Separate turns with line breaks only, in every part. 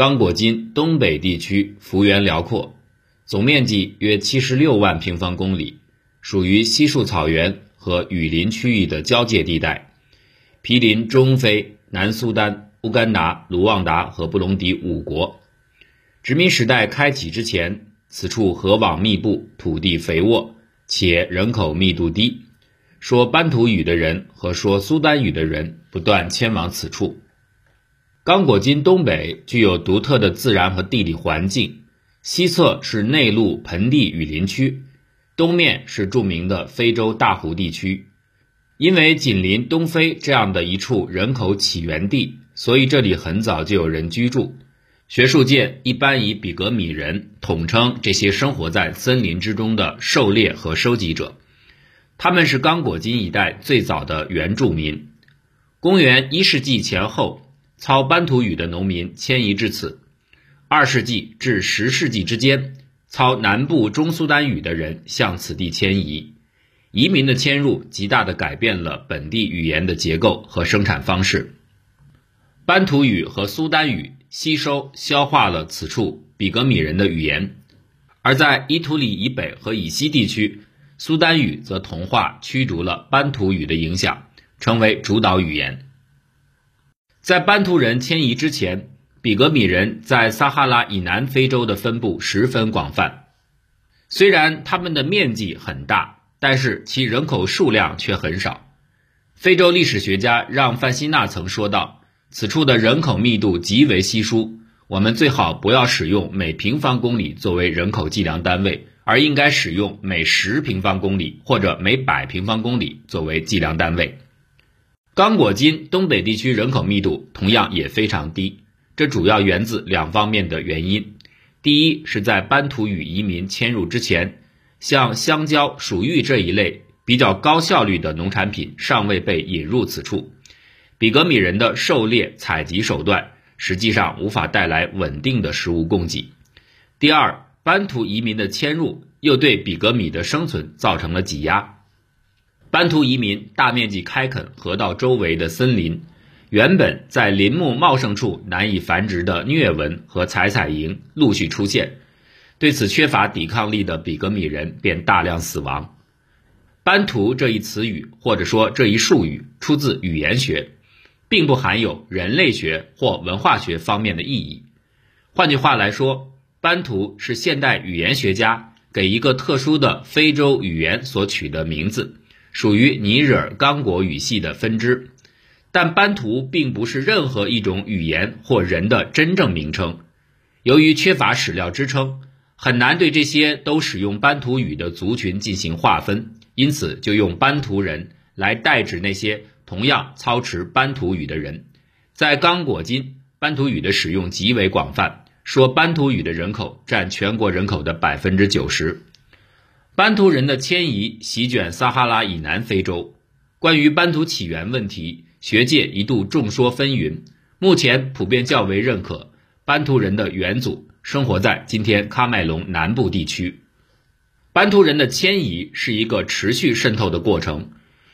刚果金东北地区幅员辽阔，总面积约七十六万平方公里，属于稀树草原和雨林区域的交界地带，毗邻中非、南苏丹、乌干达、卢旺达和布隆迪五国。殖民时代开启之前，此处河网密布，土地肥沃，且人口密度低。说班图语的人和说苏丹语的人不断迁往此处。刚果金东北具有独特的自然和地理环境，西侧是内陆盆地雨林区，东面是著名的非洲大湖地区。因为紧邻东非这样的一处人口起源地，所以这里很早就有人居住。学术界一般以比格米人统称这些生活在森林之中的狩猎和收集者。他们是刚果金一带最早的原住民。公元一世纪前后，操班图语的农民迁移至此。二世纪至十世纪之间，操南部中苏丹语的人向此地迁移。移民的迁入极大地改变了本地语言的结构和生产方式。班图语和苏丹语吸收消化了此处比格米人的语言，而在伊图里以北和以西地区。苏丹语则同化驱逐了班图语的影响，成为主导语言。在班图人迁移之前，比格米人在撒哈拉以南非洲的分布十分广泛。虽然他们的面积很大，但是其人口数量却很少。非洲历史学家让·范希纳曾说道：“此处的人口密度极为稀疏，我们最好不要使用每平方公里作为人口计量单位。”而应该使用每十平方公里或者每百平方公里作为计量单位。刚果金东北地区人口密度同样也非常低，这主要源自两方面的原因。第一是在班图语移民迁入之前，像香蕉、薯芋这一类比较高效率的农产品尚未被引入此处，比格米人的狩猎采集手段实际上无法带来稳定的食物供给。第二。班图移民的迁入又对比格米的生存造成了挤压。班图移民大面积开垦河道周围的森林，原本在林木茂盛处难以繁殖的疟蚊和采采蝇陆续出现，对此缺乏抵抗力的比格米人便大量死亡。班图这一词语或者说这一术语出自语言学，并不含有人类学或文化学方面的意义。换句话来说。班图是现代语言学家给一个特殊的非洲语言所取的名字，属于尼日尔刚果语系的分支。但班图并不是任何一种语言或人的真正名称。由于缺乏史料支撑，很难对这些都使用班图语的族群进行划分，因此就用班图人来代指那些同样操持班图语的人。在刚果金，班图语的使用极为广泛。说班图语的人口占全国人口的百分之九十。班图人的迁移席卷撒哈拉以南非洲。关于班图起源问题，学界一度众说纷纭。目前普遍较为认可，班图人的元祖生活在今天喀麦隆南部地区。班图人的迁移是一个持续渗透的过程。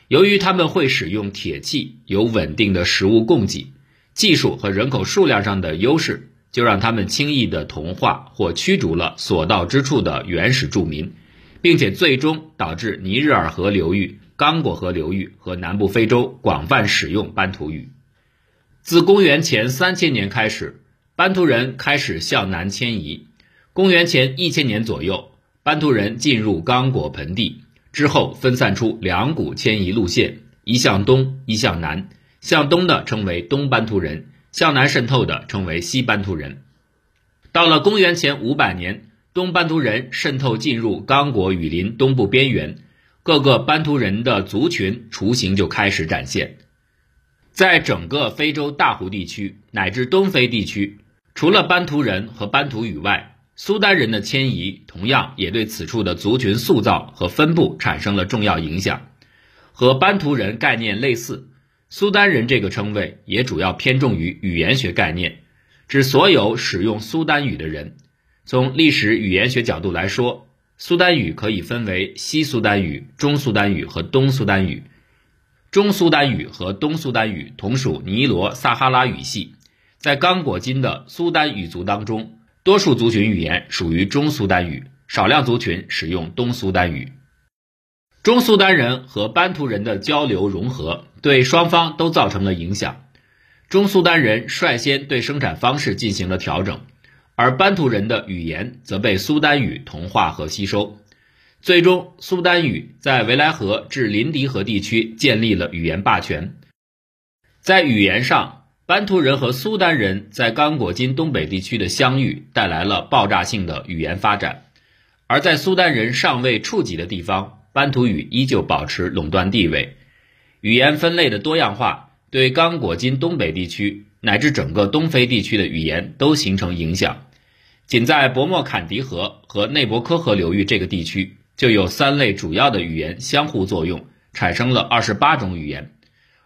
由于他们会使用铁器，有稳定的食物供给，技术和人口数量上的优势。就让他们轻易地同化或驱逐了所到之处的原始住民，并且最终导致尼日尔河流域、刚果河流域和南部非洲广泛使用班图语。自公元前三千年开始，班图人开始向南迁移。公元前一千年左右，班图人进入刚果盆地之后，分散出两股迁移路线：一向东，一向南。向东的称为东班图人。向南渗透的称为西班图人。到了公元前五百年，东班图人渗透进入刚果雨林东部边缘，各个班图人的族群雏形就开始展现。在整个非洲大湖地区乃至东非地区，除了班图人和班图语外，苏丹人的迁移同样也对此处的族群塑造和分布产生了重要影响。和班图人概念类似。苏丹人这个称谓也主要偏重于语言学概念，指所有使用苏丹语的人。从历史语言学角度来说，苏丹语可以分为西苏丹语、中苏丹语和东苏丹语。中苏丹语和东苏丹语同属尼罗撒哈拉语系，在刚果金的苏丹语族当中，多数族群语言属于中苏丹语，少量族群使用东苏丹语。中苏丹人和班图人的交流融合，对双方都造成了影响。中苏丹人率先对生产方式进行了调整，而班图人的语言则被苏丹语同化和吸收。最终，苏丹语在维莱河至林迪河地区建立了语言霸权。在语言上，班图人和苏丹人在刚果金东北地区的相遇，带来了爆炸性的语言发展；而在苏丹人尚未触及的地方，班图语依旧保持垄断地位，语言分类的多样化对刚果金东北地区乃至整个东非地区的语言都形成影响。仅在伯莫坎迪河和内伯科河流域这个地区，就有三类主要的语言相互作用，产生了二十八种语言。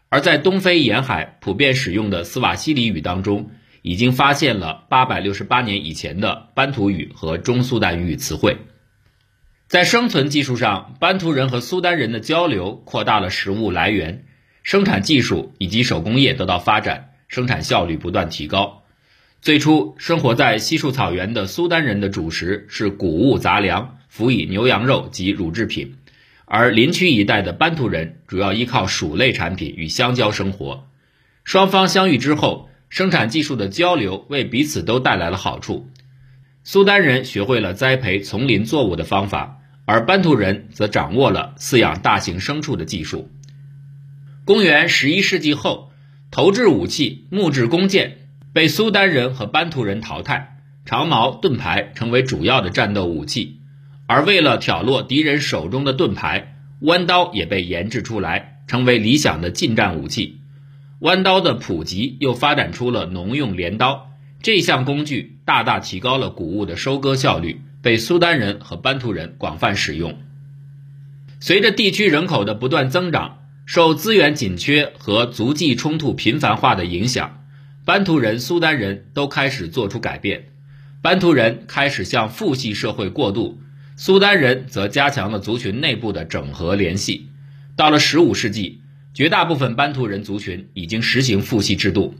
而在东非沿海普遍使用的斯瓦西里语当中，已经发现了八百六十八年以前的班图语和中苏丹语词汇。在生存技术上，班图人和苏丹人的交流扩大了食物来源，生产技术以及手工业得到发展，生产效率不断提高。最初生活在稀树草原的苏丹人的主食是谷物杂粮，辅以牛羊肉及乳制品；而林区一带的班图人主要依靠薯类产品与香蕉生活。双方相遇之后，生产技术的交流为彼此都带来了好处。苏丹人学会了栽培丛林作物的方法。而班图人则掌握了饲养大型牲畜的技术。公元十一世纪后，投掷武器木质弓箭被苏丹人和班图人淘汰，长矛盾牌成为主要的战斗武器。而为了挑落敌人手中的盾牌，弯刀也被研制出来，成为理想的近战武器。弯刀的普及又发展出了农用镰刀，这项工具大大提高了谷物的收割效率。被苏丹人和班图人广泛使用。随着地区人口的不断增长，受资源紧缺和足迹冲突频繁化的影响，班图人、苏丹人都开始做出改变。班图人开始向父系社会过渡，苏丹人则加强了族群内部的整合联系。到了15世纪，绝大部分班图人族群已经实行父系制度。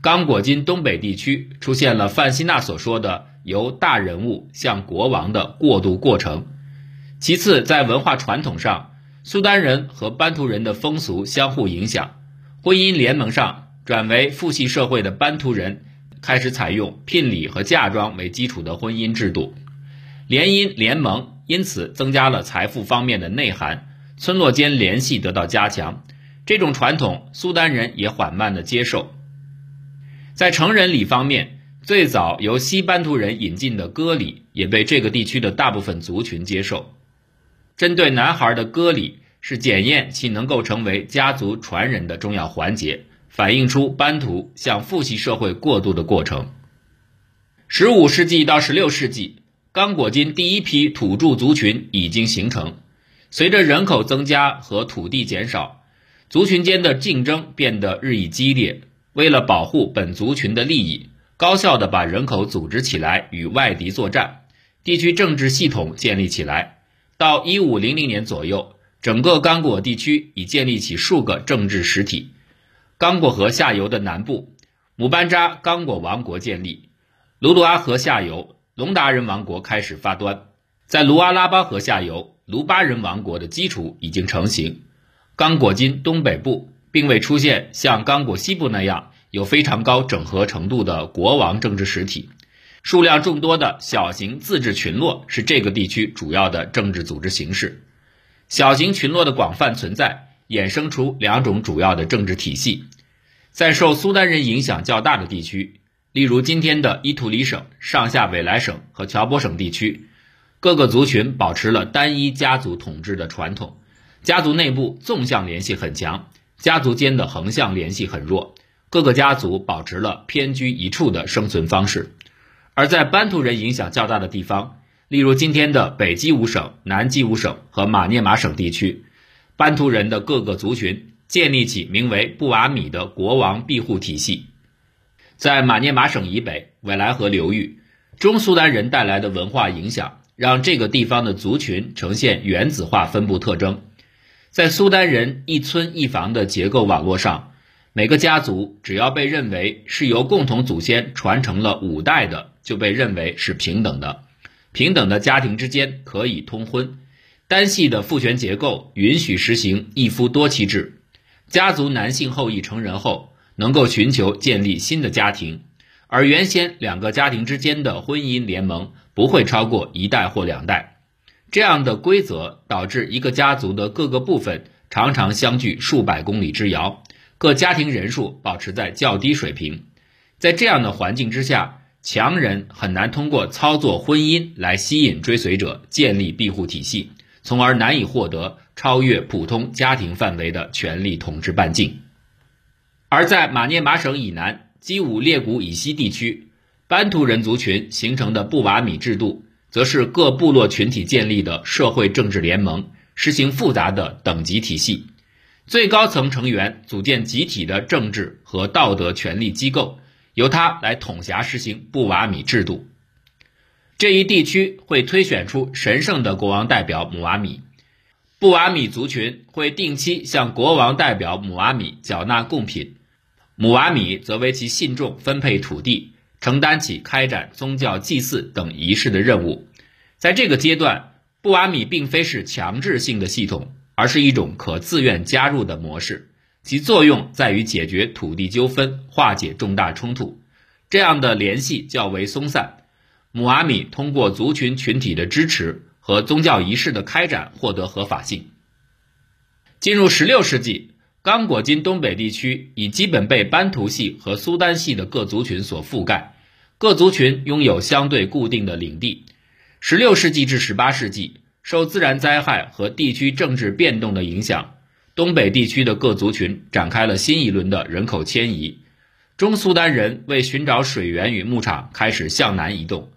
刚果金东北地区出现了范希纳所说的。由大人物向国王的过渡过程。其次，在文化传统上，苏丹人和班图人的风俗相互影响。婚姻联盟上，转为父系社会的班图人开始采用聘礼和嫁妆为基础的婚姻制度，联姻联盟因此增加了财富方面的内涵，村落间联系得到加强。这种传统，苏丹人也缓慢的接受。在成人礼方面。最早由西班图人引进的歌礼也被这个地区的大部分族群接受。针对男孩的歌礼是检验其能够成为家族传人的重要环节，反映出班图向父系社会过渡的过程。十五世纪到十六世纪，刚果金第一批土著族群已经形成。随着人口增加和土地减少，族群间的竞争变得日益激烈。为了保护本族群的利益。高效地把人口组织起来与外敌作战，地区政治系统建立起来。到一五零零年左右，整个刚果地区已建立起数个政治实体。刚果河下游的南部，姆班扎刚果王国建立；卢卢阿河下游，隆达人王国开始发端。在卢阿拉巴河下游，卢巴人王国的基础已经成型。刚果金东北部并未出现像刚果西部那样。有非常高整合程度的国王政治实体，数量众多的小型自治群落是这个地区主要的政治组织形式。小型群落的广泛存在，衍生出两种主要的政治体系。在受苏丹人影响较大的地区，例如今天的伊图里省、上下韦莱省和乔波省地区，各个族群保持了单一家族统治的传统，家族内部纵向联系很强，家族间的横向联系很弱。各个家族保持了偏居一处的生存方式，而在班图人影响较大的地方，例如今天的北基乌省、南基乌省和马涅马省地区，班图人的各个族群建立起名为布瓦米的国王庇护体系。在马涅马省以北韦莱河流域，中苏丹人带来的文化影响，让这个地方的族群呈现原子化分布特征。在苏丹人一村一房的结构网络上。每个家族只要被认为是由共同祖先传承了五代的，就被认为是平等的。平等的家庭之间可以通婚。单系的父权结构允许实行一夫多妻制。家族男性后裔成人后，能够寻求建立新的家庭，而原先两个家庭之间的婚姻联盟不会超过一代或两代。这样的规则导致一个家族的各个部分常常相距数百公里之遥，各家庭人数保持在较低水平。在这样的环境之下，强人很难通过操作婚姻来吸引追随者，建立庇护体系，从而难以获得。超越普通家庭范围的权力统治半径，而在马涅马省以南、基武列古以西地区，班图人族群形成的布瓦米制度，则是各部落群体建立的社会政治联盟，实行复杂的等级体系。最高层成员组建集体的政治和道德权力机构，由他来统辖实行布瓦米制度。这一地区会推选出神圣的国王代表姆瓦米。布瓦米族群会定期向国王代表姆瓦米缴纳贡品，姆瓦米则为其信众分配土地，承担起开展宗教祭祀等仪式的任务。在这个阶段，布瓦米并非是强制性的系统，而是一种可自愿加入的模式，其作用在于解决土地纠纷、化解重大冲突。这样的联系较为松散，姆瓦米通过族群群体的支持。和宗教仪式的开展获得合法性。进入16世纪，刚果金东北地区已基本被班图系和苏丹系的各族群所覆盖，各族群拥有相对固定的领地。16世纪至18世纪，受自然灾害和地区政治变动的影响，东北地区的各族群展开了新一轮的人口迁移。中苏丹人为寻找水源与牧场，开始向南移动。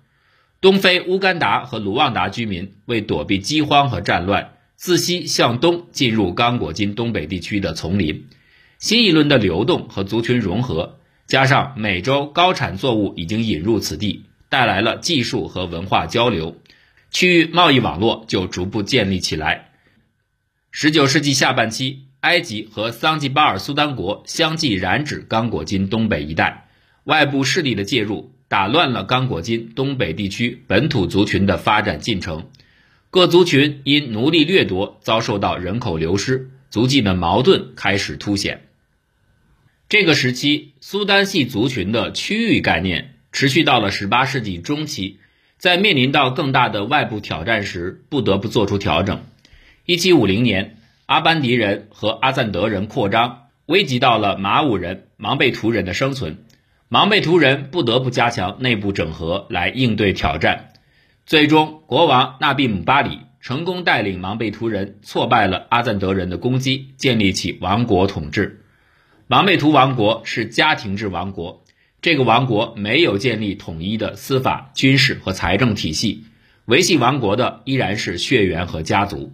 东非乌干达和卢旺达居民为躲避饥荒和战乱，自西向东进入刚果金东北地区的丛林。新一轮的流动和族群融合，加上美洲高产作物已经引入此地，带来了技术和文化交流，区域贸易网络就逐步建立起来。十九世纪下半期，埃及和桑吉巴尔苏丹国相继染指刚果金东北一带，外部势力的介入。打乱了刚果金东北地区本土族群的发展进程，各族群因奴隶掠夺遭受到人口流失，族际的矛盾开始凸显。这个时期，苏丹系族群的区域概念持续到了18世纪中期，在面临到更大的外部挑战时，不得不做出调整。1750年，阿班迪人和阿赞德人扩张，危及到了马武人、芒贝图人的生存。芒贝图人不得不加强内部整合来应对挑战，最终国王纳比姆巴里成功带领芒贝图人挫败了阿赞德人的攻击，建立起王国统治。芒贝图王国是家庭制王国，这个王国没有建立统一的司法、军事和财政体系，维系王国的依然是血缘和家族。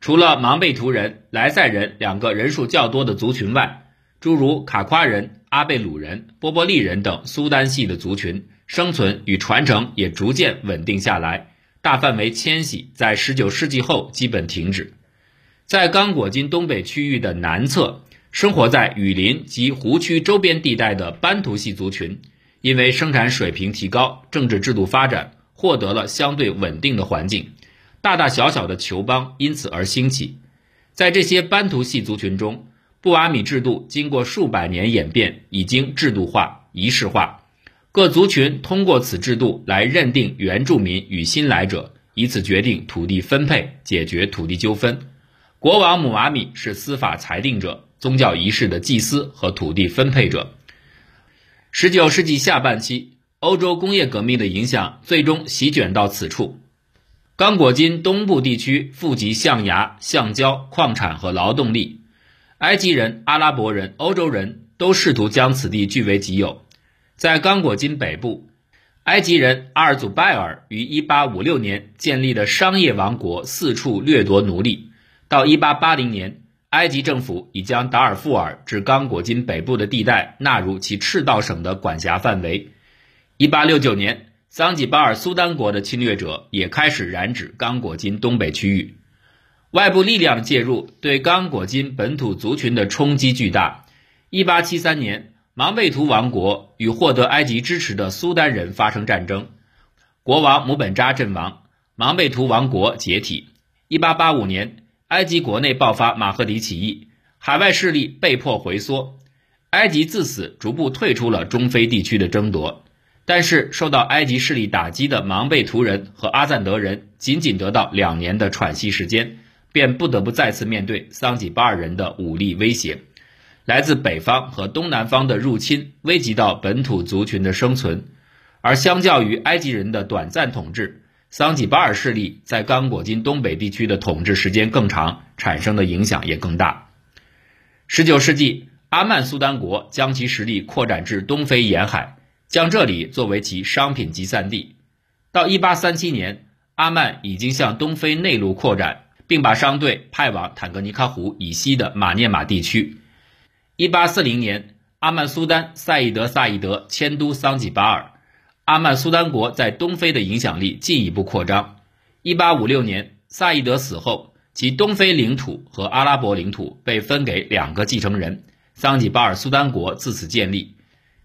除了芒贝图人、莱塞人两个人数较多的族群外，诸如卡夸人。阿贝鲁人、波波利人等苏丹系的族群生存与传承也逐渐稳定下来，大范围迁徙在19世纪后基本停止。在刚果金东北区域的南侧，生活在雨林及湖区周边地带的班图系族群，因为生产水平提高、政治制度发展，获得了相对稳定的环境，大大小小的酋邦因此而兴起。在这些班图系族群中，布瓦米制度经过数百年演变，已经制度化、仪式化。各族群通过此制度来认定原住民与新来者，以此决定土地分配、解决土地纠纷。国王姆瓦米是司法裁定者、宗教仪式的祭司和土地分配者。十九世纪下半期，欧洲工业革命的影响最终席卷到此处。刚果金东部地区富集象牙、橡胶、矿产和劳动力。埃及人、阿拉伯人、欧洲人都试图将此地据为己有。在刚果金北部，埃及人阿尔祖拜尔于1856年建立了商业王国，四处掠夺奴隶。到1880年，埃及政府已将达尔富尔至刚果金北部的地带纳入其赤道省的管辖范围。1869年，桑吉巴尔苏丹国的侵略者也开始染指刚果金东北区域。外部力量的介入对刚果金本土族群的冲击巨大。1873年，芒贝图王国与获得埃及支持的苏丹人发生战争，国王姆本扎阵亡，芒贝图王国解体。1885年，埃及国内爆发马赫迪起义，海外势力被迫回缩，埃及自此逐步退出了中非地区的争夺。但是，受到埃及势力打击的芒贝图人和阿赞德人，仅仅得到两年的喘息时间，便不得不再次面对桑吉巴尔人的武力威胁。来自北方和东南方的入侵，危及到本土族群的生存。而相较于埃及人的短暂统治，桑吉巴尔势力在刚果金东北地区的统治时间更长，产生的影响也更大。十九世纪，阿曼苏丹国将其实力扩展至东非沿海。将这里作为其商品集散地。到1837年，阿曼已经向东非内陆扩展，并把商队派往坦格尼卡湖以西的马涅马地区。1840年，阿曼苏丹赛义德·萨义德迁都桑吉巴尔，阿曼苏丹国在东非的影响力进一步扩张。1856年，萨义德死后，其东非领土和阿拉伯领土被分给两个继承人，桑吉巴尔苏丹国自此建立。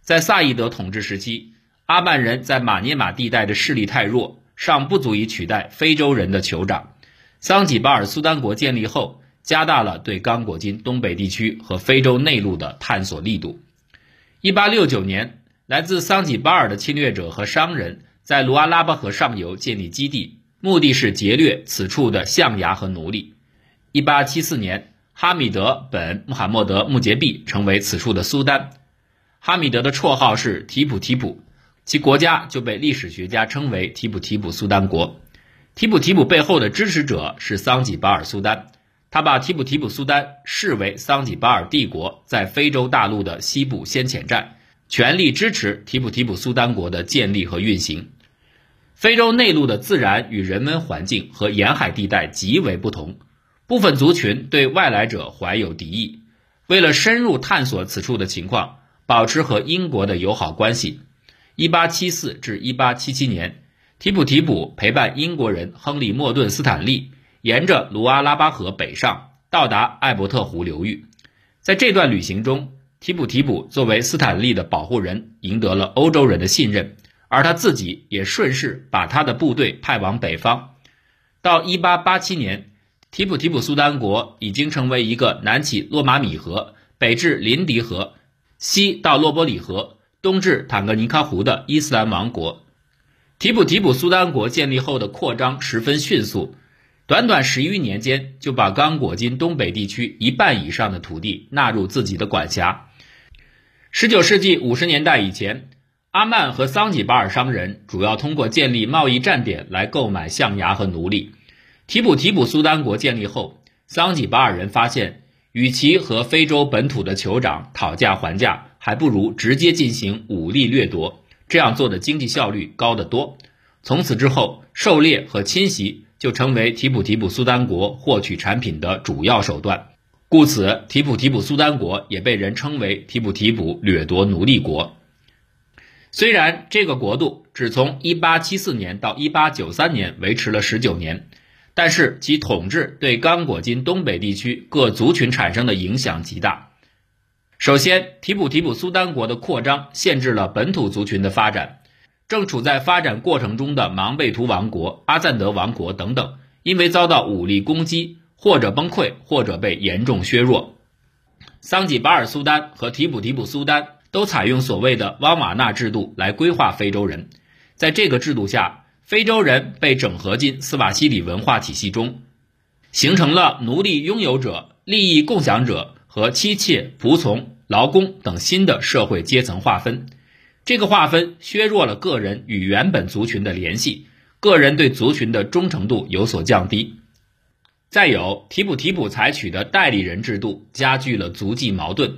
在萨义德统治时期，阿曼人在马涅马地带的势力太弱，尚不足以取代非洲人的酋长。桑吉巴尔苏丹国建立后，加大了对刚果金东北地区和非洲内陆的探索力度。1869年，来自桑吉巴尔的侵略者和商人在卢阿拉巴河上游建立基地，目的是劫掠此处的象牙和奴隶。1874年，哈米德本穆罕默德穆杰毕成为此处的苏丹。哈米德的绰号是提普提普，其国家就被历史学家称为提普提普苏丹国。提普提普背后的支持者是桑吉巴尔苏丹，他把提普提普苏丹视为桑吉巴尔帝国在非洲大陆的西部先遣站，全力支持提普提普苏丹国的建立和运行。非洲内陆的自然与人文环境和沿海地带极为不同，部分族群对外来者怀有敌意。为了深入探索此处的情况。保持和英国的友好关系。1874至1877年，提普提普陪伴英国人亨利·莫顿·斯坦利，沿着卢阿拉巴河北上，到达艾伯特湖流域。在这段旅行中，提普提普作为斯坦利的保护人，赢得了欧洲人的信任，而他自己也顺势把他的部队派往北方。到1887年，提普提普苏丹国已经成为一个南起洛马米河、北至林迪河。西到洛波里河，东至坦格尼卡湖的伊斯兰王国，提普提普苏丹国建立后的扩张十分迅速，短短十余年间就把刚果金东北地区一半以上的土地纳入自己的管辖。十九世纪五十年代以前，阿曼和桑吉巴尔商人主要通过建立贸易站点来购买象牙和奴隶。提普提普苏丹国建立后，桑吉巴尔人发现。与其和非洲本土的酋长讨价还价，还不如直接进行武力掠夺，这样做的经济效率高得多。从此之后，狩猎和侵袭就成为提普提普苏丹国获取产品的主要手段。故此，提普提普苏丹国也被人称为提普提普掠夺奴隶国。虽然这个国度只从1874年到1893年维持了19年。但是其统治对刚果金东北地区各族群产生的影响极大。首先，提普提普苏丹国的扩张限制了本土族群的发展。正处在发展过程中的芒贝图王国、阿赞德王国等等，因为遭到武力攻击，或者崩溃，或者被严重削弱。桑吉巴尔苏丹和提普提普苏丹都采用所谓的汪瓦纳制度来规划非洲人，在这个制度下。非洲人被整合进斯瓦西里文化体系中，形成了奴隶拥有者、利益共享者和妻妾、仆从、劳工等新的社会阶层划分。这个划分削弱了个人与原本族群的联系，个人对族群的忠诚度有所降低。再有，提普提普采取的代理人制度加剧了族际矛盾，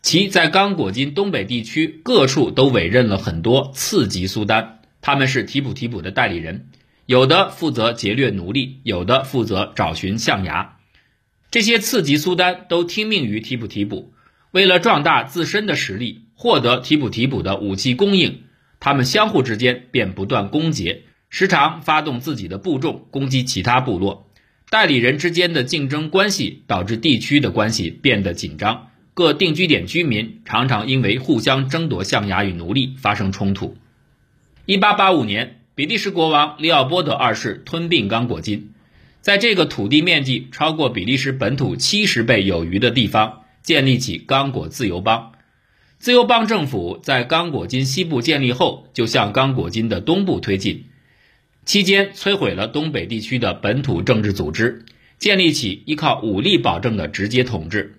其在刚果金东北地区各处都委任了很多次级苏丹。他们是提普提普的代理人，有的负责劫掠奴隶，有的负责找寻象牙。这些次级苏丹都听命于提普提普，为了壮大自身的实力，获得提普提普的武器供应，他们相互之间便不断攻讦，时常发动自己的部众攻击其他部落。代理人之间的竞争关系导致地区的关系变得紧张，各定居点居民常常因为互相争夺象牙与奴隶发生冲突。1885年，比利时国王利奥波德二世吞并刚果金，在这个土地面积超过比利时本土七十倍有余的地方，建立起刚果自由邦。自由邦政府在刚果金西部建立后，就向刚果金的东部推进，期间摧毁了东北地区的本土政治组织，建立起依靠武力保证的直接统治。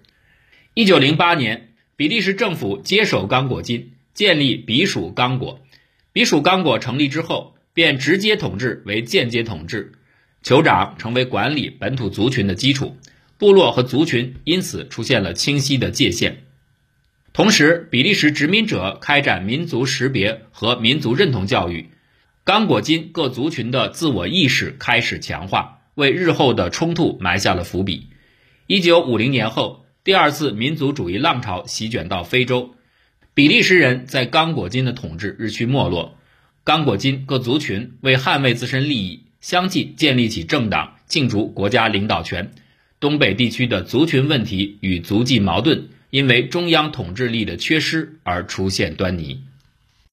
一九零八年，比利时政府接手刚果金，建立比属刚果。比属刚果成立之后，便直接统治为间接统治，酋长成为管理本土族群的基础，部落和族群因此出现了清晰的界限。同时，比利时殖民者开展民族识别和民族认同教育，刚果金各族群的自我意识开始强化，为日后的冲突埋下了伏笔。一九五零年后，第二次民族主义浪潮席卷到非洲，比利时人在刚果金的统治日趋没落，刚果金各族群为捍卫自身利益，相继建立起政党，竞逐国家领导权。东北地区的族群问题与族际矛盾。因为中央统治力的缺失而出现端倪。